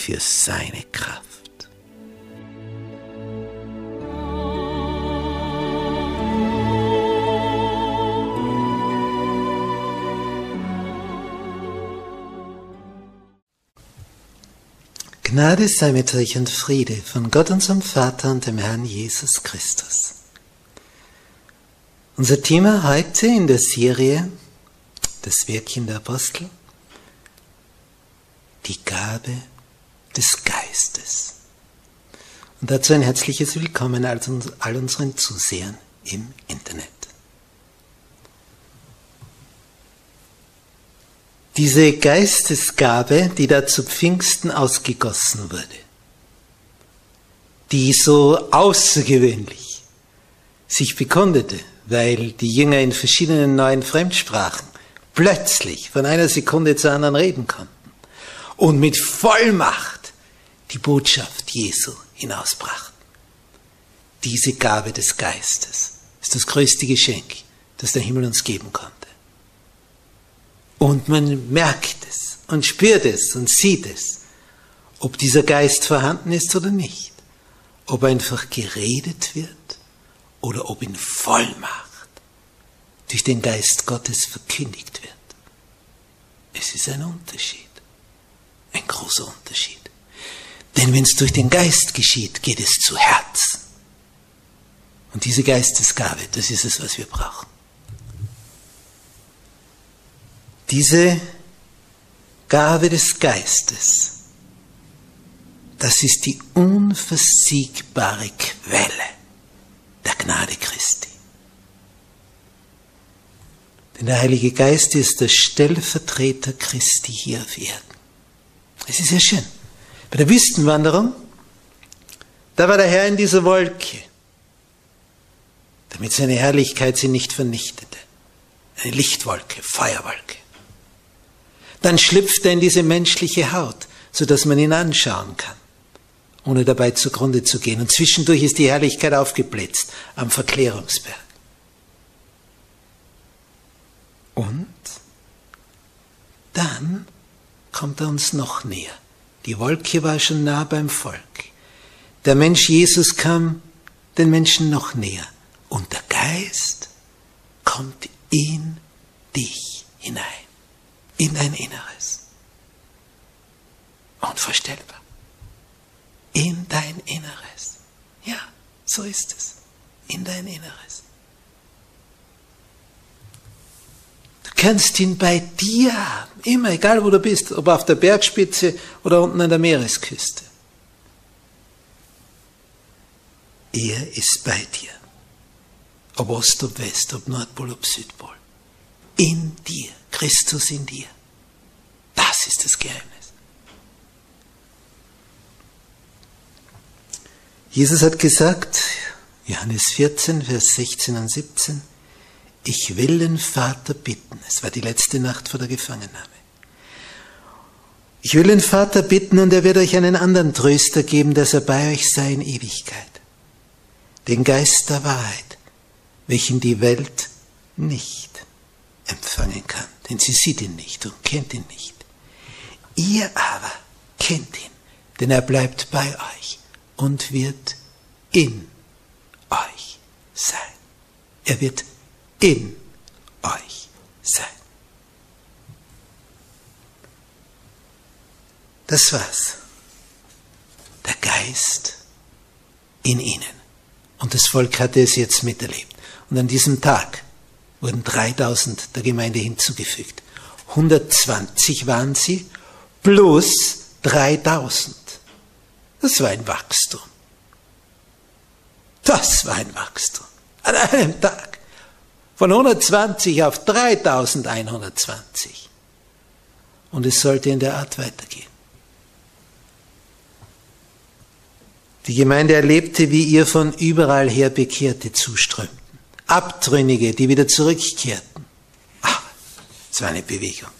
Für seine Kraft. Gnade sei mit euch und Friede von Gott unserem Vater und dem Herrn Jesus Christus. Unser Thema heute in der Serie Das Wirken der Apostel, die Gabe des Geistes. Und dazu ein herzliches Willkommen all unseren Zusehern im Internet. Diese Geistesgabe, die da zu Pfingsten ausgegossen wurde, die so außergewöhnlich sich bekundete, weil die Jünger in verschiedenen neuen Fremdsprachen plötzlich von einer Sekunde zur anderen reden konnten und mit Vollmacht die Botschaft Jesu hinausbrachten. Diese Gabe des Geistes ist das größte Geschenk, das der Himmel uns geben konnte. Und man merkt es und spürt es und sieht es, ob dieser Geist vorhanden ist oder nicht. Ob einfach geredet wird oder ob in Vollmacht durch den Geist Gottes verkündigt wird. Es ist ein Unterschied, ein großer Unterschied. Denn wenn es durch den Geist geschieht, geht es zu Herzen. Und diese Geistesgabe, das ist es, was wir brauchen. Diese Gabe des Geistes, das ist die unversiegbare Quelle der Gnade Christi. Denn der Heilige Geist ist der Stellvertreter Christi hier auf Erden. Es ist sehr schön. Bei der Wüstenwanderung, da war der Herr in dieser Wolke, damit seine Herrlichkeit sie nicht vernichtete. Eine Lichtwolke, Feuerwolke. Dann schlüpft er in diese menschliche Haut, sodass man ihn anschauen kann, ohne dabei zugrunde zu gehen. Und zwischendurch ist die Herrlichkeit aufgeblitzt am Verklärungsberg. Und dann kommt er uns noch näher. Die Wolke war schon nah beim Volk. Der Mensch Jesus kam den Menschen noch näher. Und der Geist kommt in dich hinein, in dein Inneres. Unvorstellbar. In dein Inneres. Ja, so ist es. In dein Inneres. Kannst ihn bei dir haben. Immer, egal wo du bist, ob auf der Bergspitze oder unten an der Meeresküste. Er ist bei dir. Ob Ost, ob West, ob Nordpol, ob Südpol. In dir. Christus in dir. Das ist das Geheimnis. Jesus hat gesagt, Johannes 14, Vers 16 und 17, ich will den Vater bitten. Es war die letzte Nacht vor der Gefangennahme. Ich will den Vater bitten und er wird euch einen anderen Tröster geben, dass er bei euch sei in Ewigkeit. Den Geist der Wahrheit, welchen die Welt nicht empfangen kann, denn sie sieht ihn nicht und kennt ihn nicht. Ihr aber kennt ihn, denn er bleibt bei euch und wird in euch sein. Er wird in euch sein. Das war's. Der Geist in ihnen. Und das Volk hatte es jetzt miterlebt. Und an diesem Tag wurden 3000 der Gemeinde hinzugefügt. 120 waren sie plus 3000. Das war ein Wachstum. Das war ein Wachstum. An einem Tag. Von 120 auf 3120. Und es sollte in der Art weitergehen. Die Gemeinde erlebte, wie ihr von überall her Bekehrte zuströmten. Abtrünnige, die wieder zurückkehrten. Ah, es war eine Bewegung.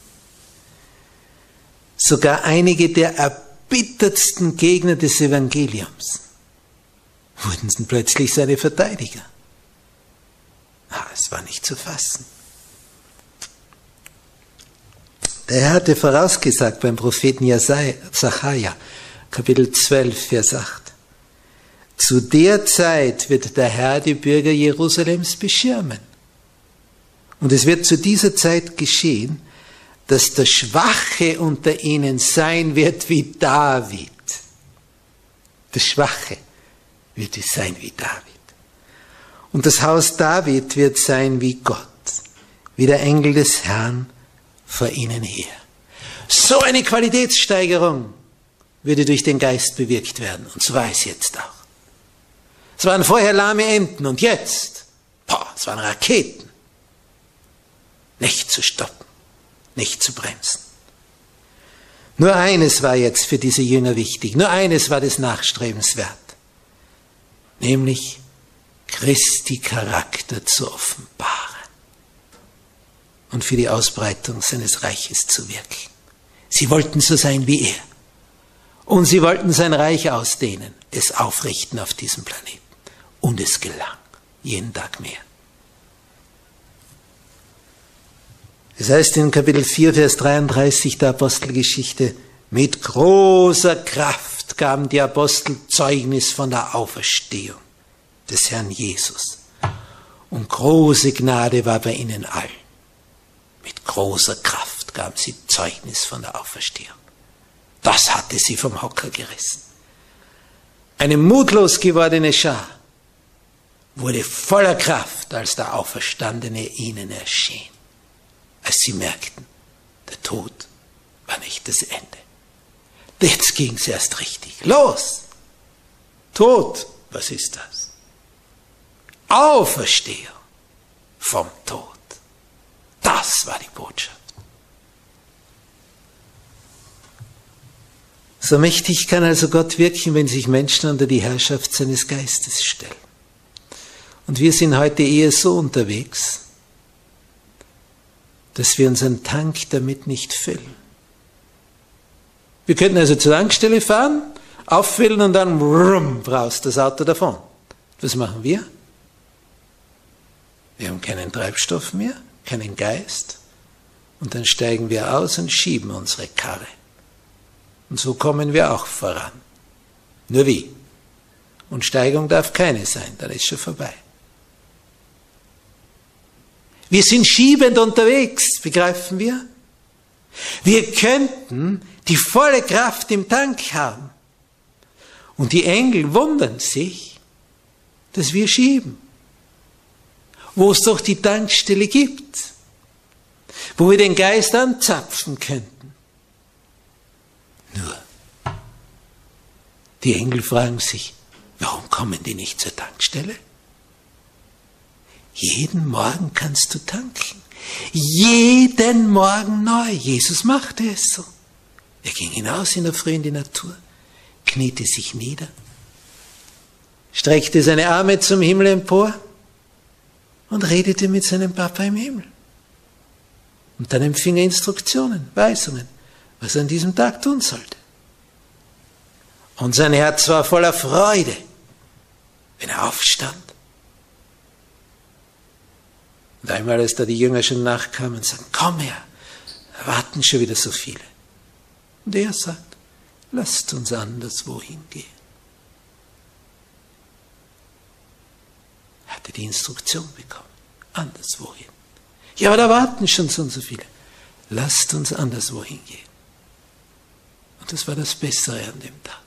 Sogar einige der erbittertsten Gegner des Evangeliums wurden plötzlich seine Verteidiger. War nicht zu fassen. Der Herr hatte vorausgesagt beim Propheten Zachariah, Kapitel 12, Vers 8. Zu der Zeit wird der Herr die Bürger Jerusalems beschirmen. Und es wird zu dieser Zeit geschehen, dass der Schwache unter ihnen sein wird wie David. Der Schwache wird es sein wie David. Und das Haus David wird sein wie Gott, wie der Engel des Herrn vor ihnen her. So eine Qualitätssteigerung würde durch den Geist bewirkt werden. Und so war es jetzt auch. Es waren vorher lahme Enten und jetzt, boah, es waren Raketen. Nicht zu stoppen, nicht zu bremsen. Nur eines war jetzt für diese Jünger wichtig, nur eines war des Nachstrebens wert, nämlich Christi Charakter zu offenbaren und für die Ausbreitung seines Reiches zu wirken. Sie wollten so sein wie er. Und sie wollten sein Reich ausdehnen, es aufrichten auf diesem Planeten. Und es gelang. Jeden Tag mehr. Es heißt in Kapitel 4, Vers 33 der Apostelgeschichte, mit großer Kraft gaben die Apostel Zeugnis von der Auferstehung des Herrn Jesus. Und große Gnade war bei ihnen allen. Mit großer Kraft gaben sie Zeugnis von der Auferstehung. Das hatte sie vom Hocker gerissen. Eine mutlos gewordene Schar wurde voller Kraft, als der Auferstandene ihnen erschien, als sie merkten, der Tod war nicht das Ende. Jetzt ging es erst richtig. Los! Tod, was ist das? Auferstehung vom Tod. Das war die Botschaft. So mächtig kann also Gott wirken, wenn sich Menschen unter die Herrschaft seines Geistes stellen. Und wir sind heute eher so unterwegs, dass wir unseren Tank damit nicht füllen. Wir könnten also zur Tankstelle fahren, auffüllen und dann brumm, braust das Auto davon. Was machen wir? Wir haben keinen Treibstoff mehr, keinen Geist. Und dann steigen wir aus und schieben unsere Karre. Und so kommen wir auch voran. Nur wie? Und Steigung darf keine sein, dann ist schon vorbei. Wir sind schiebend unterwegs, begreifen wir? Wir könnten die volle Kraft im Tank haben. Und die Engel wundern sich, dass wir schieben. Wo es doch die Tankstelle gibt, wo wir den Geist anzapfen könnten. Nur, die Engel fragen sich, warum kommen die nicht zur Tankstelle? Jeden Morgen kannst du tanken. Jeden Morgen neu. Jesus machte es so. Er ging hinaus in der Früh in die Natur, kniete sich nieder, streckte seine Arme zum Himmel empor und redete mit seinem Papa im Himmel. Und dann empfing er Instruktionen, Weisungen, was er an diesem Tag tun sollte. Und sein Herz war voller Freude, wenn er aufstand und einmal, als da die Jünger schon nachkamen, sagen, komm her, warten schon wieder so viele. Und er sagt, lasst uns anderswo hingehen. Er hatte die Instruktion bekommen, anderswo hin. Ja, aber da warten schon so und so viele. Lasst uns anderswo hingehen. Und das war das Bessere an dem Tag.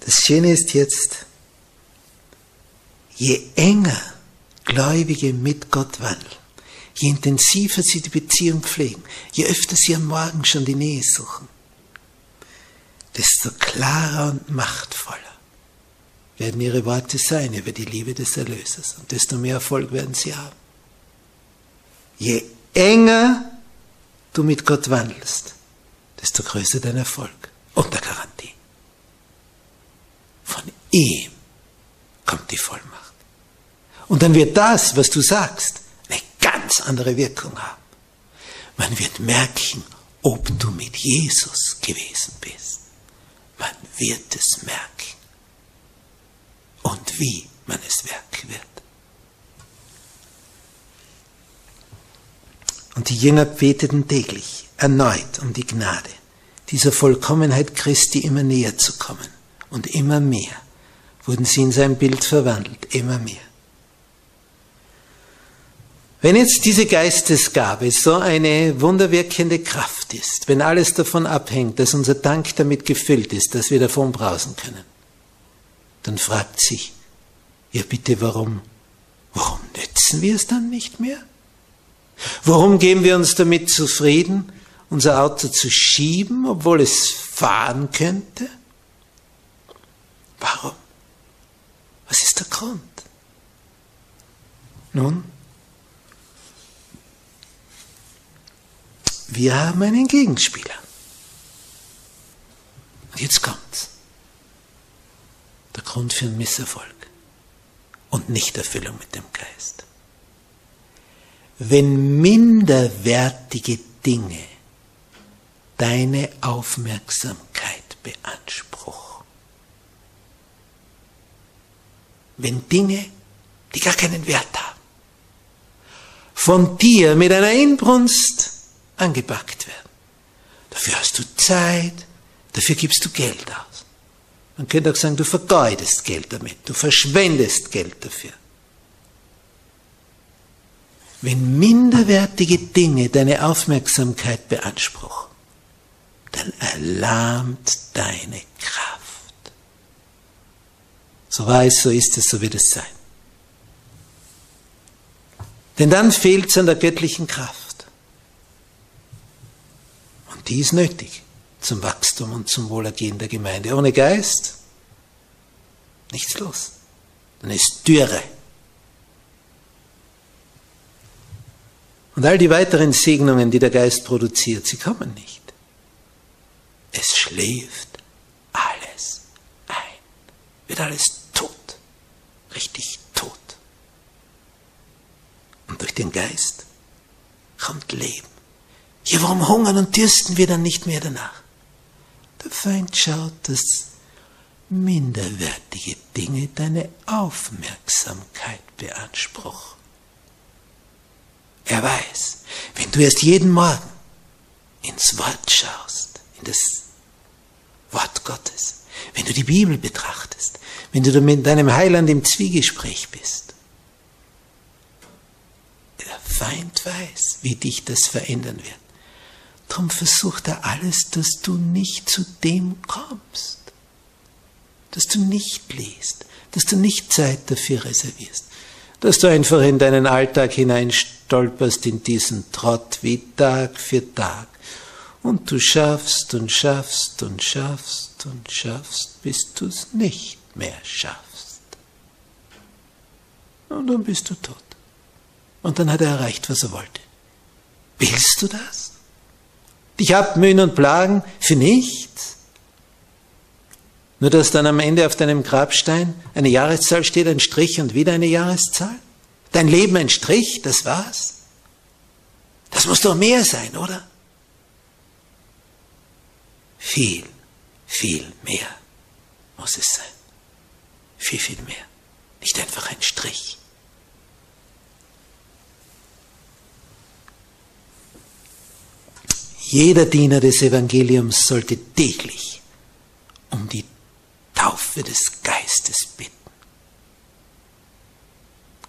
Das Schöne ist jetzt, je enger Gläubige mit Gott wandeln, je intensiver sie die Beziehung pflegen, je öfter sie am Morgen schon die Nähe suchen, desto klarer und machtvoller werden ihre Worte sein über die Liebe des Erlösers und desto mehr Erfolg werden sie haben. Je enger du mit Gott wandelst, desto größer dein Erfolg unter Garantie. Von ihm kommt die Vollmacht. Und dann wird das, was du sagst, eine ganz andere Wirkung haben. Man wird merken, ob du mit Jesus gewesen bist. Man wird es merken. Und wie man es merken wird. Und die Jünger beteten täglich erneut um die Gnade, dieser Vollkommenheit Christi immer näher zu kommen. Und immer mehr wurden sie in sein Bild verwandelt, immer mehr. Wenn jetzt diese Geistesgabe so eine wunderwirkende Kraft ist, wenn alles davon abhängt, dass unser Tank damit gefüllt ist, dass wir davon brausen können, dann fragt sich, ja bitte, warum, warum nützen wir es dann nicht mehr? Warum geben wir uns damit zufrieden, unser Auto zu schieben, obwohl es fahren könnte? Warum? Was ist der Grund? Nun, Wir haben einen Gegenspieler. Und jetzt kommt's. Der Grund für einen Misserfolg und Nichterfüllung mit dem Geist. Wenn minderwertige Dinge deine Aufmerksamkeit beanspruchen, wenn Dinge, die gar keinen Wert haben, von dir mit einer Inbrunst angepackt werden. Dafür hast du Zeit, dafür gibst du Geld aus. Man könnte auch sagen, du vergeudest Geld damit, du verschwendest Geld dafür. Wenn minderwertige Dinge deine Aufmerksamkeit beanspruchen, dann erlahmt deine Kraft. So war es, so ist es, so wird es sein. Denn dann fehlt es an der göttlichen Kraft. Die ist nötig zum Wachstum und zum Wohlergehen der Gemeinde. Ohne Geist nichts los. Dann ist Dürre. Und all die weiteren Segnungen, die der Geist produziert, sie kommen nicht. Es schläft alles ein. Wird alles tot. Richtig tot. Und durch den Geist kommt Leben. Ja, warum hungern und dürsten wir dann nicht mehr danach? Der Feind schaut, dass minderwertige Dinge deine Aufmerksamkeit beanspruchen. Er weiß, wenn du erst jeden Morgen ins Wort schaust, in das Wort Gottes, wenn du die Bibel betrachtest, wenn du mit deinem Heiland im Zwiegespräch bist, der Feind weiß, wie dich das verändern wird. Darum versucht er alles, dass du nicht zu dem kommst. Dass du nicht liest, dass du nicht Zeit dafür reservierst, dass du einfach in deinen Alltag hineinstolperst in diesen Trott wie Tag für Tag. Und du schaffst und schaffst und schaffst und schaffst, bis du es nicht mehr schaffst. Und dann bist du tot. Und dann hat er erreicht, was er wollte. Willst du das? Dich abmühen und plagen für nichts. Nur dass dann am Ende auf deinem Grabstein eine Jahreszahl steht, ein Strich und wieder eine Jahreszahl? Dein Leben ein Strich, das war's? Das muss doch mehr sein, oder? Viel, viel mehr muss es sein. Viel, viel mehr. Nicht einfach ein Strich. Jeder Diener des Evangeliums sollte täglich um die Taufe des Geistes bitten.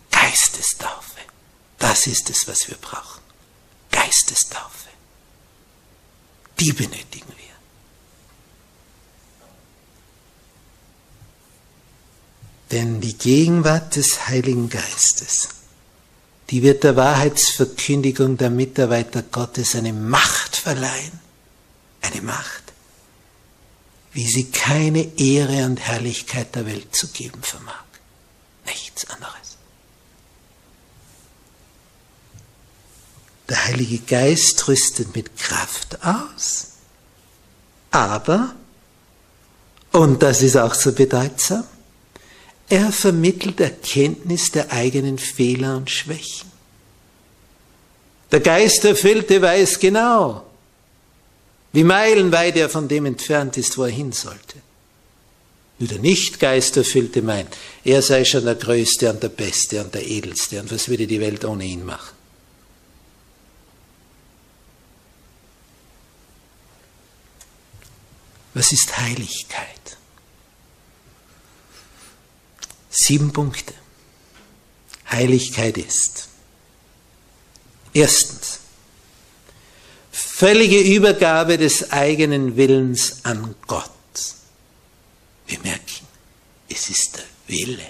Geistestaufe. Das ist es, was wir brauchen. Geistestaufe. Die benötigen wir. Denn die Gegenwart des Heiligen Geistes, die wird der Wahrheitsverkündigung der Mitarbeiter Gottes eine Macht verleihen. Eine Macht, wie sie keine Ehre und Herrlichkeit der Welt zu geben vermag. Nichts anderes. Der Heilige Geist rüstet mit Kraft aus, aber, und das ist auch so bedeutsam, er vermittelt Erkenntnis der eigenen Fehler und Schwächen. Der Geisterfüllte weiß genau, wie meilenweit er von dem entfernt ist, wo er hin sollte. Nur der nicht Geisterfüllte meint, er sei schon der Größte und der Beste und der Edelste und was würde die Welt ohne ihn machen? Was ist Heiligkeit? Sieben Punkte. Heiligkeit ist. Erstens, völlige Übergabe des eigenen Willens an Gott. Wir merken, es ist der Wille,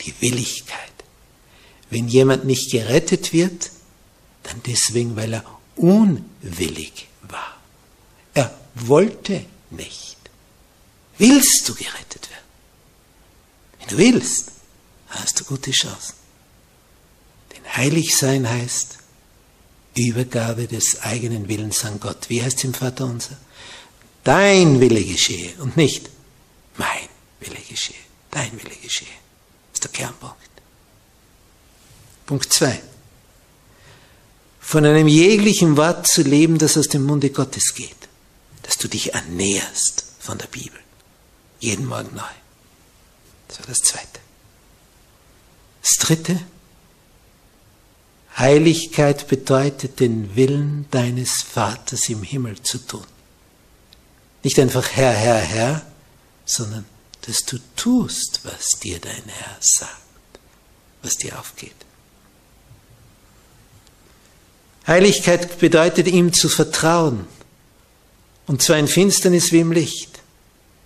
die Willigkeit. Wenn jemand nicht gerettet wird, dann deswegen, weil er unwillig war. Er wollte nicht. Willst du gerettet werden? Du willst, hast du gute Chancen. Denn heilig sein heißt Übergabe des eigenen Willens an Gott. Wie heißt es im Vater unser? Dein Wille geschehe und nicht mein Wille geschehe. Dein Wille geschehe. Das ist der Kernpunkt. Punkt 2. Von einem jeglichen Wort zu leben, das aus dem Munde Gottes geht dass du dich ernährst von der Bibel. Jeden Morgen neu. Das war das Zweite. Das Dritte, Heiligkeit bedeutet, den Willen deines Vaters im Himmel zu tun. Nicht einfach Herr, Herr, Herr, sondern dass du tust, was dir dein Herr sagt, was dir aufgeht. Heiligkeit bedeutet ihm zu vertrauen, und zwar in Finsternis wie im Licht,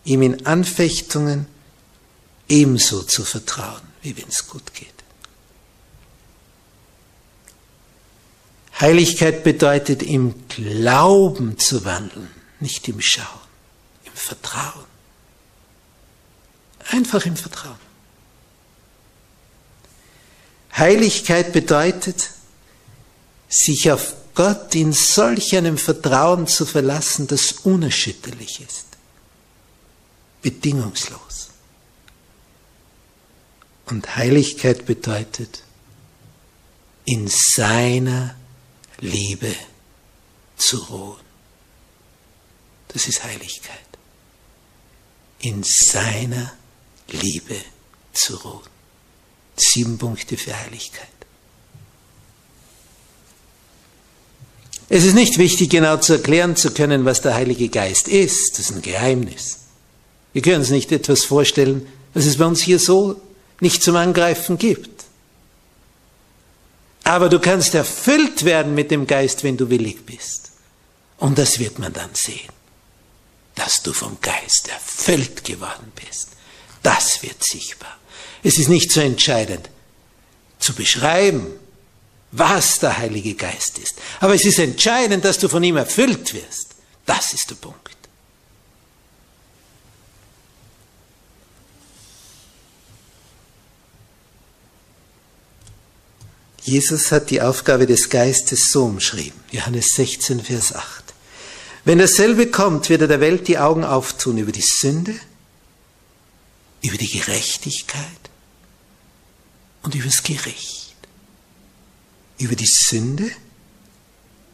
ihm in Anfechtungen ebenso zu vertrauen, wie wenn es gut geht. Heiligkeit bedeutet im Glauben zu wandeln, nicht im Schauen, im Vertrauen. Einfach im Vertrauen. Heiligkeit bedeutet, sich auf Gott in solch einem Vertrauen zu verlassen, das unerschütterlich ist, bedingungslos. Und Heiligkeit bedeutet, in seiner Liebe zu ruhen. Das ist Heiligkeit. In seiner Liebe zu ruhen. Sieben Punkte für Heiligkeit. Es ist nicht wichtig, genau zu erklären zu können, was der Heilige Geist ist. Das ist ein Geheimnis. Wir können uns nicht etwas vorstellen, was es bei uns hier so nicht zum Angreifen gibt. Aber du kannst erfüllt werden mit dem Geist, wenn du willig bist. Und das wird man dann sehen, dass du vom Geist erfüllt geworden bist. Das wird sichtbar. Es ist nicht so entscheidend zu beschreiben, was der Heilige Geist ist. Aber es ist entscheidend, dass du von ihm erfüllt wirst. Das ist der Punkt. Jesus hat die Aufgabe des Geistes so umschrieben. Johannes 16, Vers 8. Wenn dasselbe kommt, wird er der Welt die Augen auftun über die Sünde, über die Gerechtigkeit und über das Gericht über die Sünde?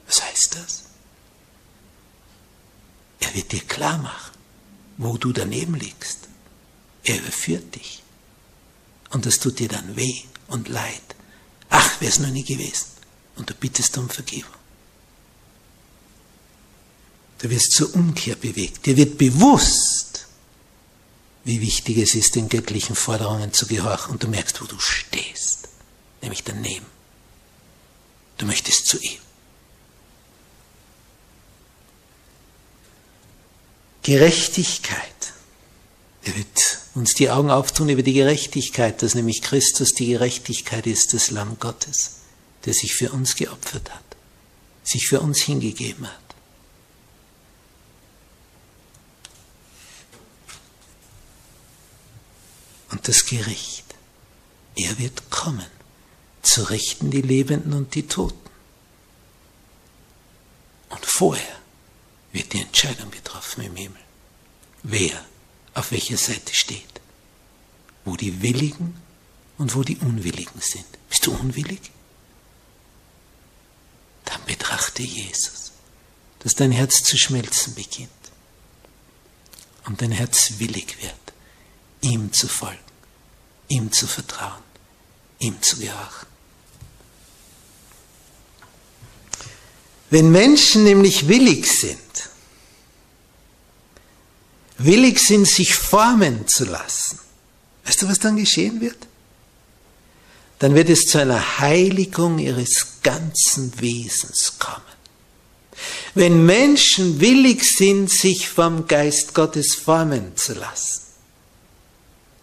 Was heißt das? Er wird dir klar machen, wo du daneben liegst. Er überführt dich. Und das tut dir dann weh und leid. Ach, wäre es noch nie gewesen. Und du bittest um Vergebung. Du wirst zur Umkehr bewegt. Dir wird bewusst, wie wichtig es ist, den göttlichen Forderungen zu gehorchen. Und du merkst, wo du stehst. Nämlich daneben. Du möchtest zu ihm. Gerechtigkeit. Er wird uns die Augen auftun über die Gerechtigkeit, dass nämlich Christus die Gerechtigkeit ist, das Lamm Gottes, der sich für uns geopfert hat, sich für uns hingegeben hat. Und das Gericht. Er wird kommen, zu richten die Lebenden und die Toten. Und vorher wird die Entscheidung getroffen im Himmel, wer auf welcher Seite steht, wo die Willigen und wo die Unwilligen sind. Bist du unwillig? Dann betrachte Jesus, dass dein Herz zu schmelzen beginnt und dein Herz willig wird, ihm zu folgen, ihm zu vertrauen, ihm zu gehorchen. Wenn Menschen nämlich willig sind, willig sind, sich formen zu lassen, weißt du, was dann geschehen wird? Dann wird es zu einer Heiligung ihres ganzen Wesens kommen. Wenn Menschen willig sind, sich vom Geist Gottes formen zu lassen,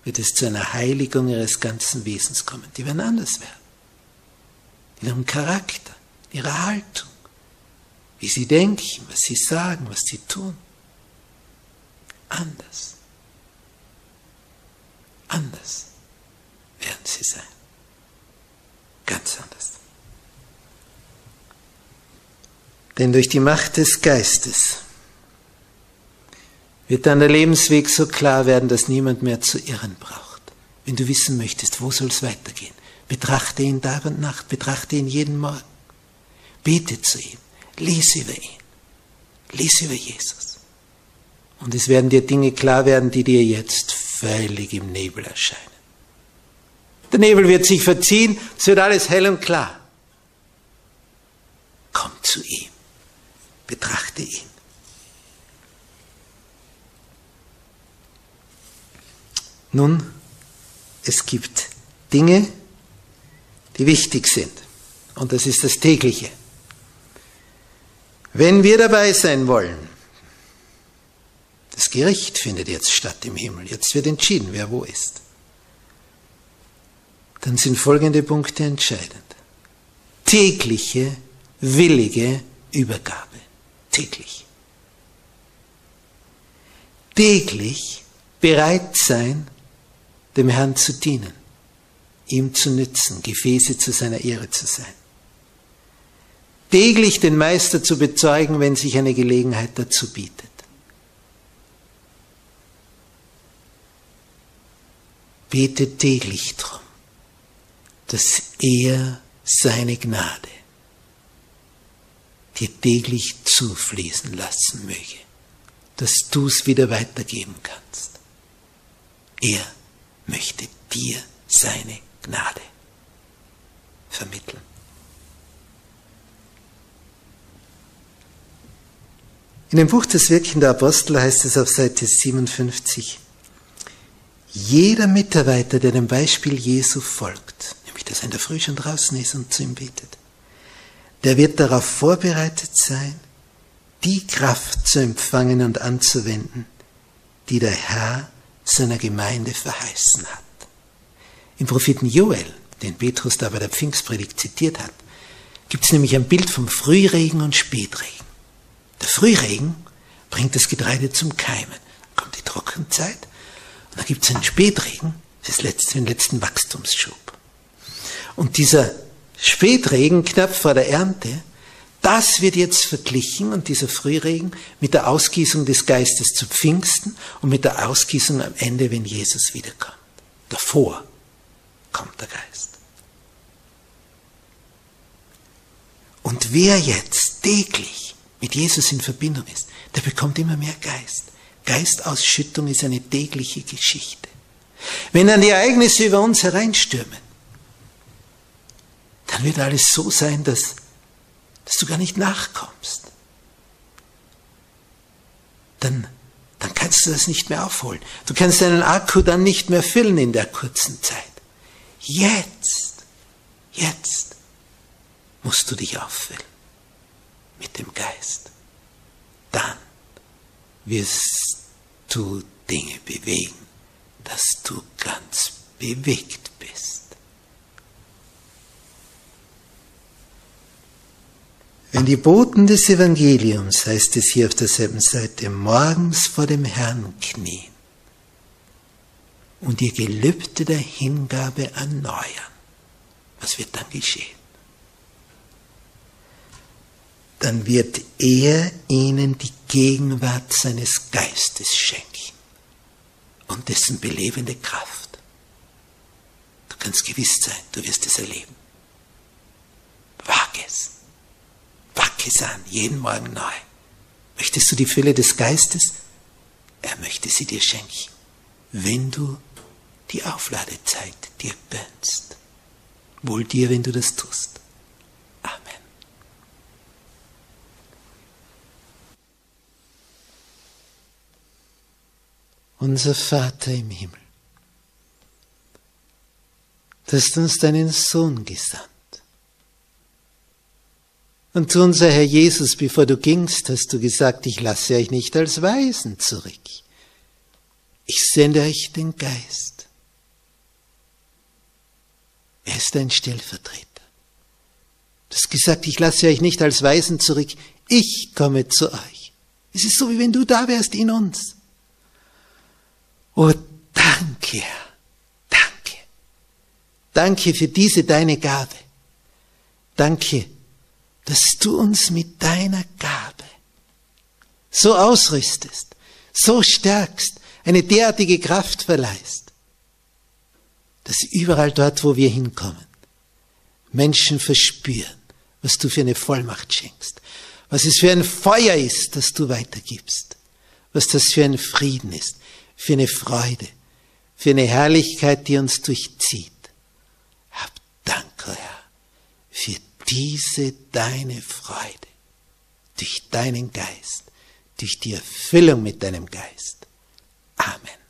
wird es zu einer Heiligung ihres ganzen Wesens kommen. Die werden anders werden. In ihrem Charakter, in ihrer Haltung, wie sie denken, was sie sagen, was sie tun anders. Anders werden sie sein. Ganz anders. Denn durch die Macht des Geistes wird dann der Lebensweg so klar werden, dass niemand mehr zu irren braucht. Wenn du wissen möchtest, wo soll es weitergehen, betrachte ihn Tag und Nacht, betrachte ihn jeden Morgen. Bete zu ihm, lese über ihn, lese über Jesus. Und es werden dir Dinge klar werden, die dir jetzt völlig im Nebel erscheinen. Der Nebel wird sich verziehen, es wird alles hell und klar. Komm zu ihm, betrachte ihn. Nun, es gibt Dinge, die wichtig sind. Und das ist das tägliche. Wenn wir dabei sein wollen, das Gericht findet jetzt statt im Himmel. Jetzt wird entschieden, wer wo ist. Dann sind folgende Punkte entscheidend. Tägliche, willige Übergabe. Täglich. Täglich bereit sein, dem Herrn zu dienen, ihm zu nützen, Gefäße zu seiner Ehre zu sein. Täglich den Meister zu bezeugen, wenn sich eine Gelegenheit dazu bietet. Bete täglich darum, dass er seine Gnade dir täglich zufließen lassen möge, dass du es wieder weitergeben kannst. Er möchte dir seine Gnade vermitteln. In dem Buch des Wirken der Apostel heißt es auf Seite 57, jeder Mitarbeiter, der dem Beispiel Jesu folgt, nämlich dass er in der Früh schon draußen ist und zu ihm betet, der wird darauf vorbereitet sein, die Kraft zu empfangen und anzuwenden, die der Herr seiner Gemeinde verheißen hat. Im Propheten Joel, den Petrus da bei der Pfingstpredigt zitiert hat, gibt es nämlich ein Bild vom Frühregen und Spätregen. Der Frühregen bringt das Getreide zum Keimen. Dann kommt die Trockenzeit da gibt es einen Spätregen, das letzte, den letzten Wachstumsschub. Und dieser Spätregen knapp vor der Ernte, das wird jetzt verglichen und dieser Frühregen mit der Ausgießung des Geistes zu Pfingsten und mit der Ausgießung am Ende, wenn Jesus wiederkommt. Davor kommt der Geist. Und wer jetzt täglich mit Jesus in Verbindung ist, der bekommt immer mehr Geist. Geistausschüttung ist eine tägliche Geschichte. Wenn dann die Ereignisse über uns hereinstürmen, dann wird alles so sein, dass, dass du gar nicht nachkommst. Dann, dann kannst du das nicht mehr aufholen. Du kannst deinen Akku dann nicht mehr füllen in der kurzen Zeit. Jetzt, jetzt musst du dich auffüllen mit dem Geist. Dann wirst du Dinge bewegen, dass du ganz bewegt bist. Wenn die Boten des Evangeliums, heißt es hier auf derselben Seite, morgens vor dem Herrn knien und ihr Gelübde der Hingabe erneuern, was wird dann geschehen? Dann wird er ihnen die Gegenwart seines Geistes schenken und dessen belebende Kraft. Du kannst gewiss sein, du wirst es erleben. Wag es. Wag es an, jeden Morgen neu. Möchtest du die Fülle des Geistes? Er möchte sie dir schenken, wenn du die Aufladezeit dir gönnst. Wohl dir, wenn du das tust. Unser Vater im Himmel, du hast uns deinen Sohn gesandt. Und zu unser Herr Jesus, bevor du gingst, hast du gesagt, ich lasse euch nicht als Weisen zurück. Ich sende euch den Geist. Er ist ein Stellvertreter. Du hast gesagt, ich lasse euch nicht als Weisen zurück, ich komme zu euch. Es ist so, wie wenn du da wärst in uns. Oh, danke, Herr, danke. Danke für diese deine Gabe. Danke, dass du uns mit deiner Gabe so ausrüstest, so stärkst, eine derartige Kraft verleihst, dass überall dort, wo wir hinkommen, Menschen verspüren, was du für eine Vollmacht schenkst, was es für ein Feuer ist, das du weitergibst, was das für ein Frieden ist, für eine Freude, für eine Herrlichkeit, die uns durchzieht. Hab Dank, Herr, für diese deine Freude durch deinen Geist, durch die Erfüllung mit deinem Geist. Amen.